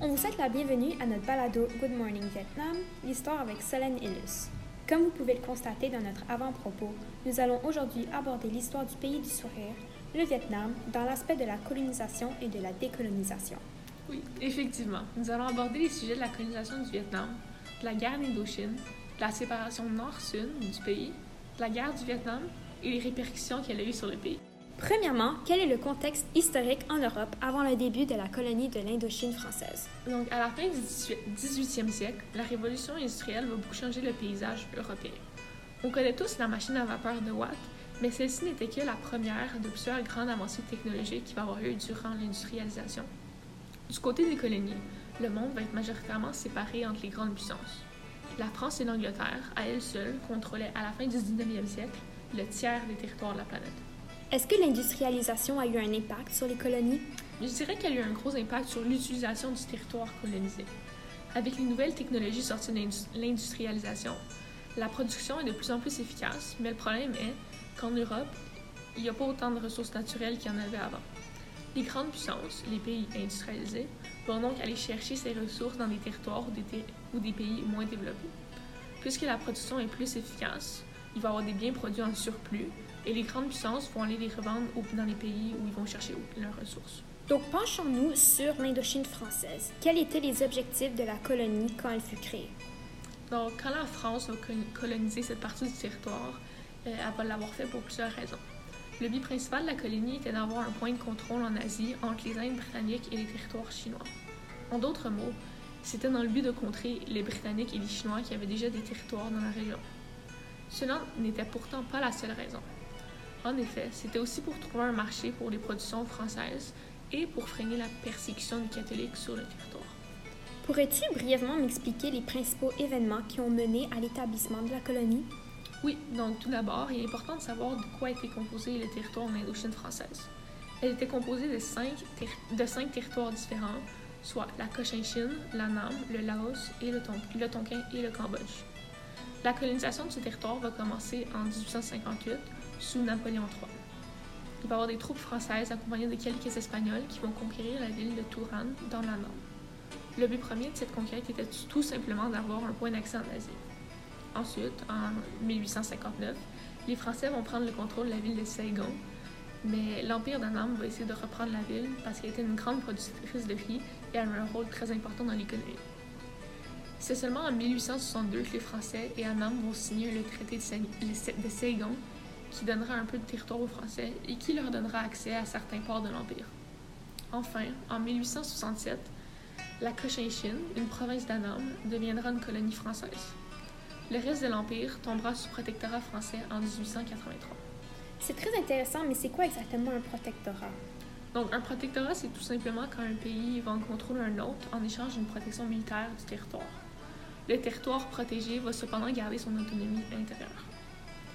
On vous souhaite la bienvenue à notre balado Good Morning Vietnam, l'histoire avec Solène Illus. Comme vous pouvez le constater dans notre avant-propos, nous allons aujourd'hui aborder l'histoire du pays du sourire, le Vietnam, dans l'aspect de la colonisation et de la décolonisation. Oui, effectivement. Nous allons aborder les sujets de la colonisation du Vietnam, de la guerre d'Indochine, de la séparation nord-sud du pays, de la guerre du Vietnam et les répercussions qu'elle a eues sur le pays. Premièrement, quel est le contexte historique en Europe avant le début de la colonie de l'Indochine française? Donc, à la fin du 18e siècle, la révolution industrielle va beaucoup changer le paysage européen. On connaît tous la machine à vapeur de Watt, mais celle-ci n'était que la première de plusieurs grandes avancées technologiques qui va avoir eu durant l'industrialisation. Du côté des colonies, le monde va être majoritairement séparé entre les grandes puissances. La France et l'Angleterre, à elles seules, contrôlaient à la fin du 19e siècle le tiers des territoires de la planète. Est-ce que l'industrialisation a eu un impact sur les colonies? Je dirais qu'elle a eu un gros impact sur l'utilisation du territoire colonisé. Avec les nouvelles technologies sorties de l'industrialisation, la production est de plus en plus efficace, mais le problème est qu'en Europe, il n'y a pas autant de ressources naturelles qu'il y en avait avant. Les grandes puissances, les pays industrialisés, vont donc aller chercher ces ressources dans des territoires ou des, pays moins développés. Puisque la production est plus efficace, il va y avoir des biens produits en surplus et les grandes puissances vont aller les revendre dans les pays où ils vont chercher leurs ressources. Donc, penchons-nous sur l'Indochine française. Quels étaient les objectifs de la colonie quand elle fut créée? Donc, quand la France va coloniser cette partie du territoire, euh, elle va l'avoir fait pour plusieurs raisons. Le but principal de la colonie était d'avoir un point de contrôle en Asie entre les Indes britanniques et les territoires chinois. En d'autres mots, c'était dans le but de contrer les Britanniques et les Chinois qui avaient déjà des territoires dans la région. Cela n'était pourtant pas la seule raison. En effet, c'était aussi pour trouver un marché pour les productions françaises et pour freiner la persécution des catholiques sur le territoire. Pourrais-tu brièvement m'expliquer les principaux événements qui ont mené à l'établissement de la colonie? Oui, donc tout d'abord, il est important de savoir de quoi était composé le territoire en Indochine française. Elle était composée de cinq, de cinq territoires différents, soit la Cochinchine, la Nam, le Laos, et le, le Tonkin et le Cambodge. La colonisation de ce territoire va commencer en 1858 sous Napoléon III. Il va y avoir des troupes françaises accompagnées de quelques Espagnols qui vont conquérir la ville de Touran dans la Nord. Le but premier de cette conquête était tout simplement d'avoir un point d'accès en Asie. Ensuite, en 1859, les Français vont prendre le contrôle de la ville de Saigon, mais l'Empire d'Annam va essayer de reprendre la ville parce qu'elle était une grande productrice de riz et avait un rôle très important dans l'économie. C'est seulement en 1862 que les Français et Annam vont signer le traité de Saigon qui donnera un peu de territoire aux Français et qui leur donnera accès à certains ports de l'Empire. Enfin, en 1867, la Cochinchine, une province d'Annam, deviendra une colonie française. Le reste de l'Empire tombera sous protectorat français en 1883. C'est très intéressant, mais c'est quoi exactement un protectorat? Donc, un protectorat, c'est tout simplement quand un pays va en contrôler un autre en échange d'une protection militaire du territoire. Le territoire protégé va cependant garder son autonomie intérieure.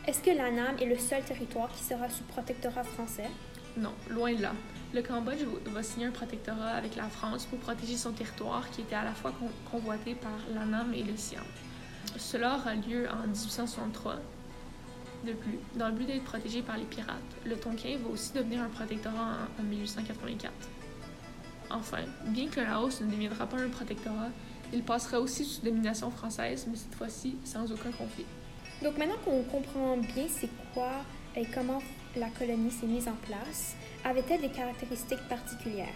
Est-ce que l'Annam est le seul territoire qui sera sous protectorat français? Non, loin de là. Le Cambodge va signer un protectorat avec la France pour protéger son territoire qui était à la fois convoité par l'Annam et le Siam. Cela aura lieu en 1863. De plus, dans le but d'être protégé par les pirates, le Tonkin va aussi devenir un protectorat en, 1884. Enfin, bien que Laos ne deviendra pas un protectorat, il passera aussi sous domination française, mais cette fois-ci sans aucun conflit. Donc maintenant qu'on comprend bien c'est quoi et comment la colonie s'est mise en place, avait-elle des caractéristiques particulières?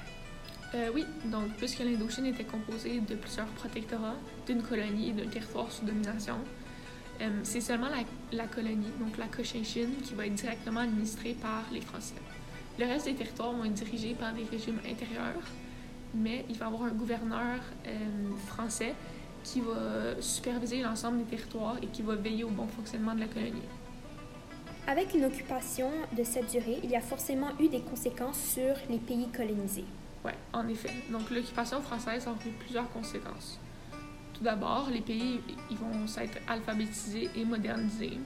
Euh, oui, donc puisque l'Indochine était composée de plusieurs protectorats, d'une colonie et d'un territoire sous domination, euh, c'est seulement la, colonie, donc la Cochinchine, qui va être directement administrée par les Français. Le reste des territoires vont être dirigés par des régimes intérieurs, mais il va y avoir un gouverneur euh, français qui va superviser l'ensemble des territoires et qui va veiller au bon fonctionnement de la colonie. Avec une occupation de cette durée, il y a forcément eu des conséquences sur les pays colonisés. Oui, en effet. Donc l'occupation française a eu plusieurs conséquences. Tout d'abord, les pays ils vont s'être alphabétisés et modernisés.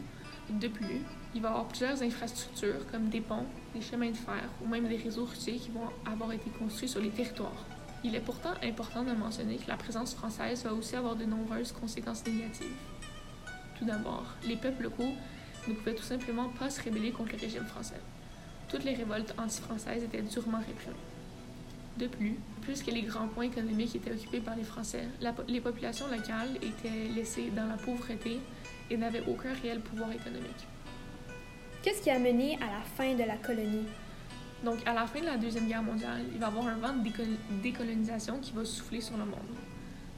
De plus, il va y avoir plusieurs infrastructures comme des ponts, des chemins de fer ou même des réseaux routiers qui vont avoir été construits sur les territoires. Il est pourtant important de mentionner que la présence française va aussi avoir de nombreuses conséquences négatives. Tout d'abord, les peuples locaux ne pouvaient tout simplement pas se rébeller contre le régime français. Toutes les révoltes anti-françaises étaient durement réprimées. De plus, puisque les grands points économiques étaient occupés par les Français, les populations locales étaient laissées dans la pauvreté et n'avaient aucun réel pouvoir économique. Qu'est-ce qui a mené à la fin de la colonie? Donc, à la fin de la Deuxième Guerre mondiale, il va y avoir un vent de décolonisation qui va souffler sur le monde.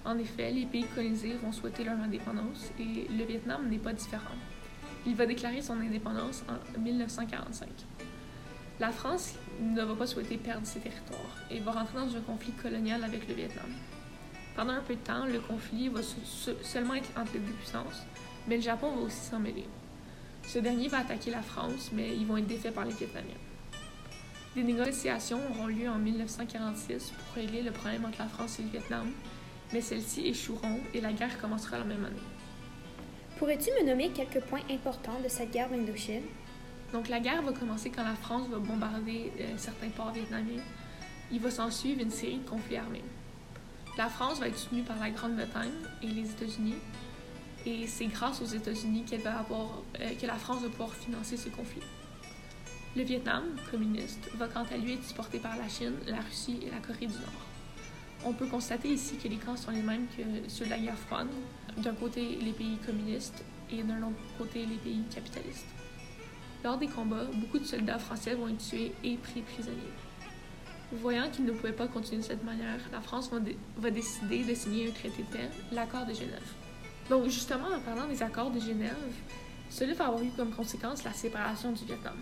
En effet, les pays colonisés vont souhaiter leur indépendance et le Vietnam n'est pas différent. Il va déclarer son indépendance en 1945. La France ne va pas souhaiter perdre ses territoires et va rentrer dans un conflit colonial avec le Vietnam. Pendant un peu de temps, le conflit va seulement être entre les deux puissances, mais le Japon va aussi s'en mêler. Ce dernier va attaquer la France, mais ils vont être défaits par les Vietnamiens. Des négociations auront lieu en 1946 pour régler le problème entre la France et le Vietnam, mais celles-ci échoueront et la guerre commencera la même année. Pourrais-tu me nommer quelques points importants de cette guerre d'Indochine? Donc la guerre va commencer quand la France va bombarder euh, certains ports vietnamiens. Il va s'en suivre une série de conflits armés. La France va être soutenue par la Grande-Bretagne et les États-Unis, et c'est grâce aux États-Unis qu'elle va avoir, euh, que la France va pouvoir financer ce conflit. Le Vietnam, communiste, va quant à lui être supporté par la Chine, la Russie et la Corée du Nord. On peut constater ici que les camps sont les mêmes que ceux de la guerre froide. D'un côté, les pays communistes et d'un autre côté, les pays capitalistes. Lors des combats, beaucoup de soldats français vont être tués et pris prisonniers. Voyant qu'ils ne pouvaient pas continuer de cette manière, la France va, va décider de signer un traité de paix, l'accord de Genève. Donc, justement, en parlant des accords de Genève, cela va avoir eu comme conséquence la séparation du Vietnam.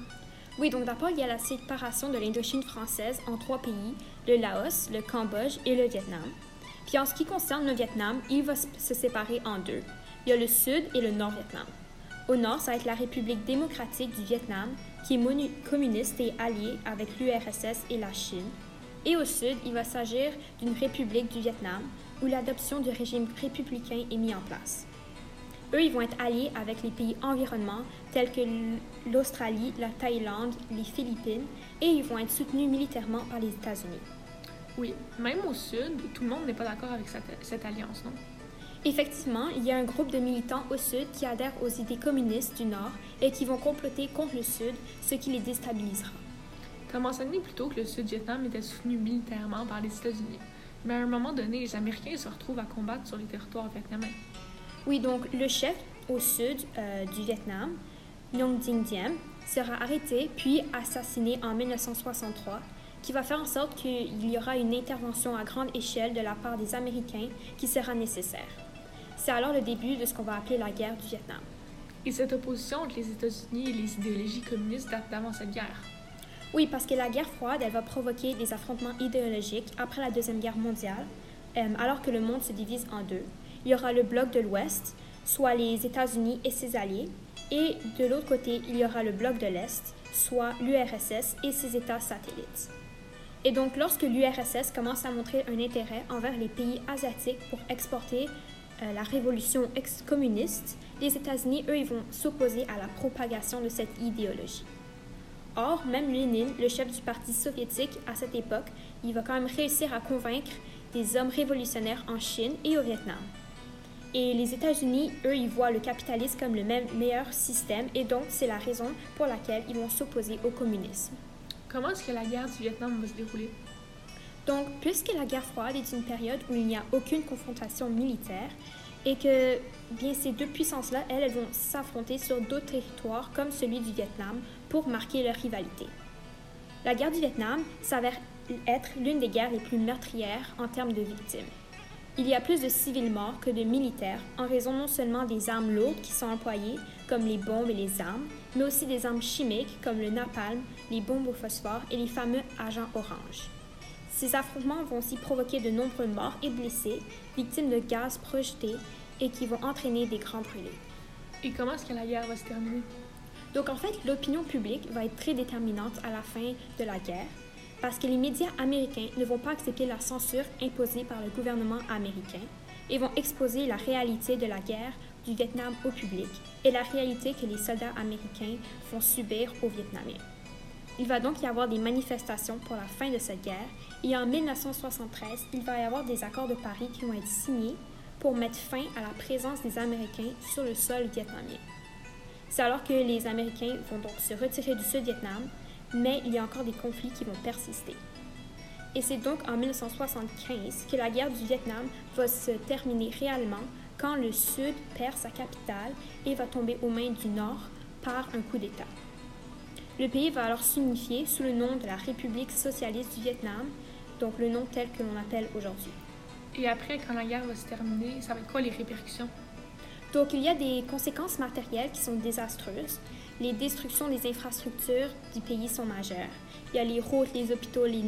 Oui, donc d'abord, il y a la séparation de l'Indochine française en trois pays, le Laos, le Cambodge et le Vietnam. Puis en ce qui concerne le Vietnam, il va se séparer en deux. Il y a le Sud et le Nord-Vietnam. Au nord, ça va être la République démocratique du Vietnam, qui est communiste et alliée avec l'URSS et la Chine. Et au sud, il va s'agir d'une République du Vietnam, où l'adoption du régime républicain est mise en place. Eux, ils vont être alliés avec les pays environnements tels que l'Australie, la Thaïlande, les Philippines, et ils vont être soutenus militairement par les États-Unis. Oui, même au sud, tout le monde n'est pas d'accord avec cette, cette, alliance, non? Effectivement, il y a un groupe de militants au sud qui adhèrent aux idées communistes du nord et qui vont comploter contre le sud, ce qui les déstabilisera. Tu as mentionné plutôt que le sud-Vietnam était soutenu militairement par les États-Unis? Mais à un moment donné, les Américains se retrouvent à combattre sur les territoires vietnamiens. Oui, donc le chef au sud euh, du Vietnam, Nguyen Dinh Diem, sera arrêté puis assassiné en 1963, qui va faire en sorte qu'il y aura une intervention à grande échelle de la part des Américains qui sera nécessaire. C'est alors le début de ce qu'on va appeler la guerre du Vietnam. Et cette opposition entre les États-Unis et les idéologies communistes date d'avant cette guerre. Oui, parce que la guerre froide, elle va provoquer des affrontements idéologiques après la Deuxième Guerre mondiale, euh, alors que le monde se divise en deux. Il y aura le bloc de l'Ouest, soit les États-Unis et ses alliés, et de l'autre côté, il y aura le bloc de l'Est, soit l'URSS et ses États satellites. Et donc, lorsque l'URSS commence à montrer un intérêt envers les pays asiatiques pour exporter euh, la révolution ex-communiste, les États-Unis, eux, ils vont s'opposer à la propagation de cette idéologie. Or, même Lénine, le chef du parti soviétique à cette époque, il va quand même réussir à convaincre des hommes révolutionnaires en Chine et au Vietnam. Et les États-Unis, eux, ils voient le capitalisme comme le même meilleur système et donc c'est la raison pour laquelle ils vont s'opposer au communisme. Comment est-ce que la guerre du Vietnam va se dérouler? Donc, puisque la guerre froide est une période où il n'y a aucune confrontation militaire et que bien ces deux puissances-là, elles, elles vont s'affronter sur d'autres territoires comme celui du Vietnam pour marquer leur rivalité. La guerre du Vietnam s'avère être l'une des guerres les plus meurtrières en termes de victimes. Il y a plus de civils morts que de militaires en raison non seulement des armes lourdes qui sont employées, comme les bombes et les armes, mais aussi des armes chimiques comme le napalm, les bombes au phosphore et les fameux agents orange. Ces affrontements vont aussi provoquer de nombreux morts et blessés, victimes de gaz projetés et qui vont entraîner des grands brûlés. Et comment est-ce que la guerre va se terminer? Donc en fait, l'opinion publique va être très déterminante à la fin de la guerre parce que les médias américains ne vont pas accepter la censure imposée par le gouvernement américain et vont exposer la réalité de la guerre du Vietnam au public et la réalité que les soldats américains font subir aux Vietnamiens. Il va donc y avoir des manifestations pour la fin de cette guerre et en 1973, il va y avoir des accords de Paris qui vont être signés pour mettre fin à la présence des Américains sur le sol vietnamien. C'est alors que les Américains vont donc se retirer du Sud-Vietnam, mais il y a encore des conflits qui vont persister. Et c'est donc en 1975 que la guerre du Vietnam va se terminer réellement quand le Sud perd sa capitale et va tomber aux mains du Nord par un coup d'État. Le pays va alors s'unifier sous le nom de la République socialiste du Vietnam, donc le nom tel que l'on appelle aujourd'hui. Et après, quand la guerre va se terminer, ça va être quoi les répercussions? Donc il y a des conséquences matérielles qui sont désastreuses. Les destructions des infrastructures du pays sont majeures. Il y a les routes, les hôpitaux, les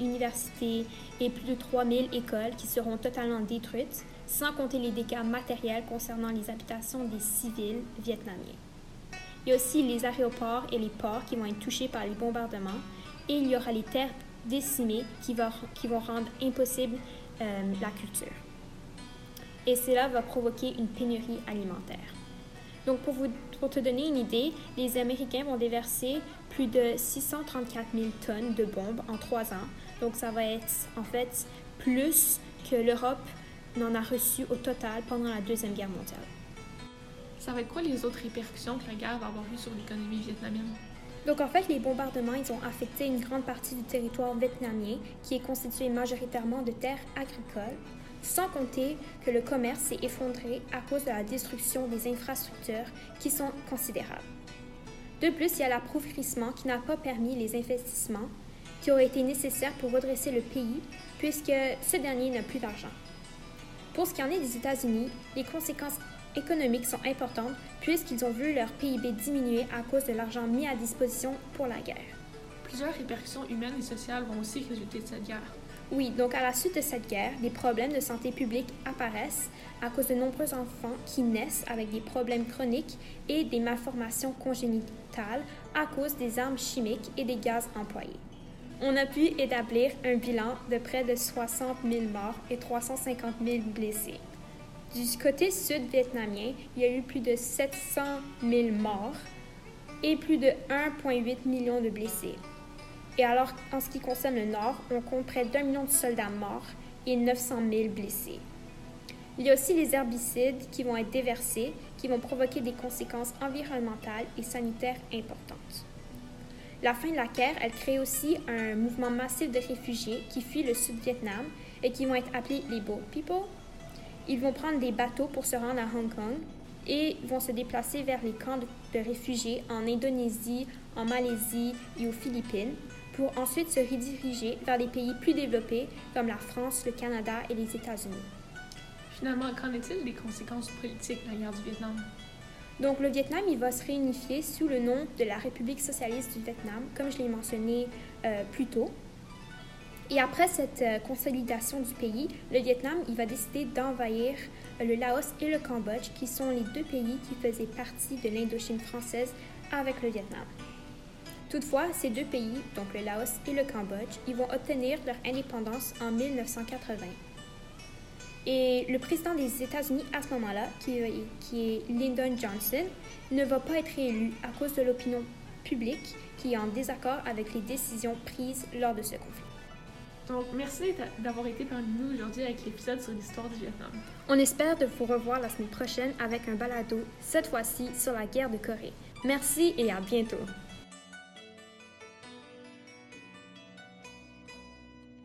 universités et plus de 3000 écoles qui seront totalement détruites, sans compter les dégâts matériels concernant les habitations des civils vietnamiens. Il y a aussi les aéroports et les ports qui vont être touchés par les bombardements et il y aura les terres décimées qui, vont rendre impossible euh, la culture. Et cela va provoquer une pénurie alimentaire. Donc, pour, vous, pour te donner une idée, les Américains vont déverser plus de 634 000 tonnes de bombes en trois ans. Donc, ça va être en fait plus que l'Europe n'en a reçu au total pendant la Deuxième Guerre mondiale. Ça va être quoi les autres répercussions que la guerre va avoir eu sur l'économie vietnamienne? Donc en fait, les bombardements, ils ont affecté une grande partie du territoire vietnamien qui est constitué majoritairement de terres agricoles, sans compter que le commerce s'est effondré à cause de la destruction des infrastructures qui sont considérables. De plus, il y a l'appauvrissement qui n'a pas permis les investissements qui auraient été nécessaires pour redresser le pays, puisque ce dernier n'a plus d'argent. Pour ce qui en est des États-Unis, les conséquences économiques sont importantes puisqu'ils ont vu leur PIB diminuer à cause de l'argent mis à disposition pour la guerre. Plusieurs répercussions humaines et sociales vont aussi résulter de cette guerre. Oui, donc à la suite de cette guerre, des problèmes de santé publique apparaissent à cause de nombreux enfants qui naissent avec des problèmes chroniques et des malformations congénitales à cause des armes chimiques et des gaz employés. On a pu établir un bilan de près de 60 000 morts et 350 000 blessés. Du côté sud-vietnamien, il y a eu plus de 700 000 morts et plus de 1,8 million de blessés. Et alors, en ce qui concerne le Nord, on compte près d'un million de soldats morts et 900 000 blessés. Il y a aussi les herbicides qui vont être déversés, qui vont provoquer des conséquences environnementales et sanitaires importantes. La fin de la guerre, elle crée aussi un mouvement massif de réfugiés qui fuient le Sud-Vietnam et qui vont être appelés les Boat People. Ils vont prendre des bateaux pour se rendre à Hong Kong et vont se déplacer vers les camps de réfugiés en Indonésie, en Malaisie et aux Philippines pour ensuite se rediriger vers des pays plus développés comme la France, le Canada et les États-Unis. Finalement, qu'en est-il des conséquences politiques de la guerre du Vietnam? Donc, le Vietnam, il va se réunifier sous le nom de la République socialiste du Vietnam, comme je l'ai mentionné euh, plus tôt. Et après cette euh, consolidation du pays, le Vietnam, il va décider d'envahir euh, le Laos et le Cambodge, qui sont les deux pays qui faisaient partie de l'Indochine française avec le Vietnam. Toutefois, ces deux pays, donc le Laos et le Cambodge, ils vont obtenir leur indépendance en 1980. Et le président des États-Unis à ce moment-là, qui, est Lyndon Johnson, ne va pas être élu à cause de l'opinion publique qui est en désaccord avec les décisions prises lors de ce conflit. Donc, merci d'avoir été parmi nous aujourd'hui avec l'épisode sur l'histoire du Vietnam. On espère de vous revoir la semaine prochaine avec un balado, cette fois-ci sur la guerre de Corée. Merci et à bientôt.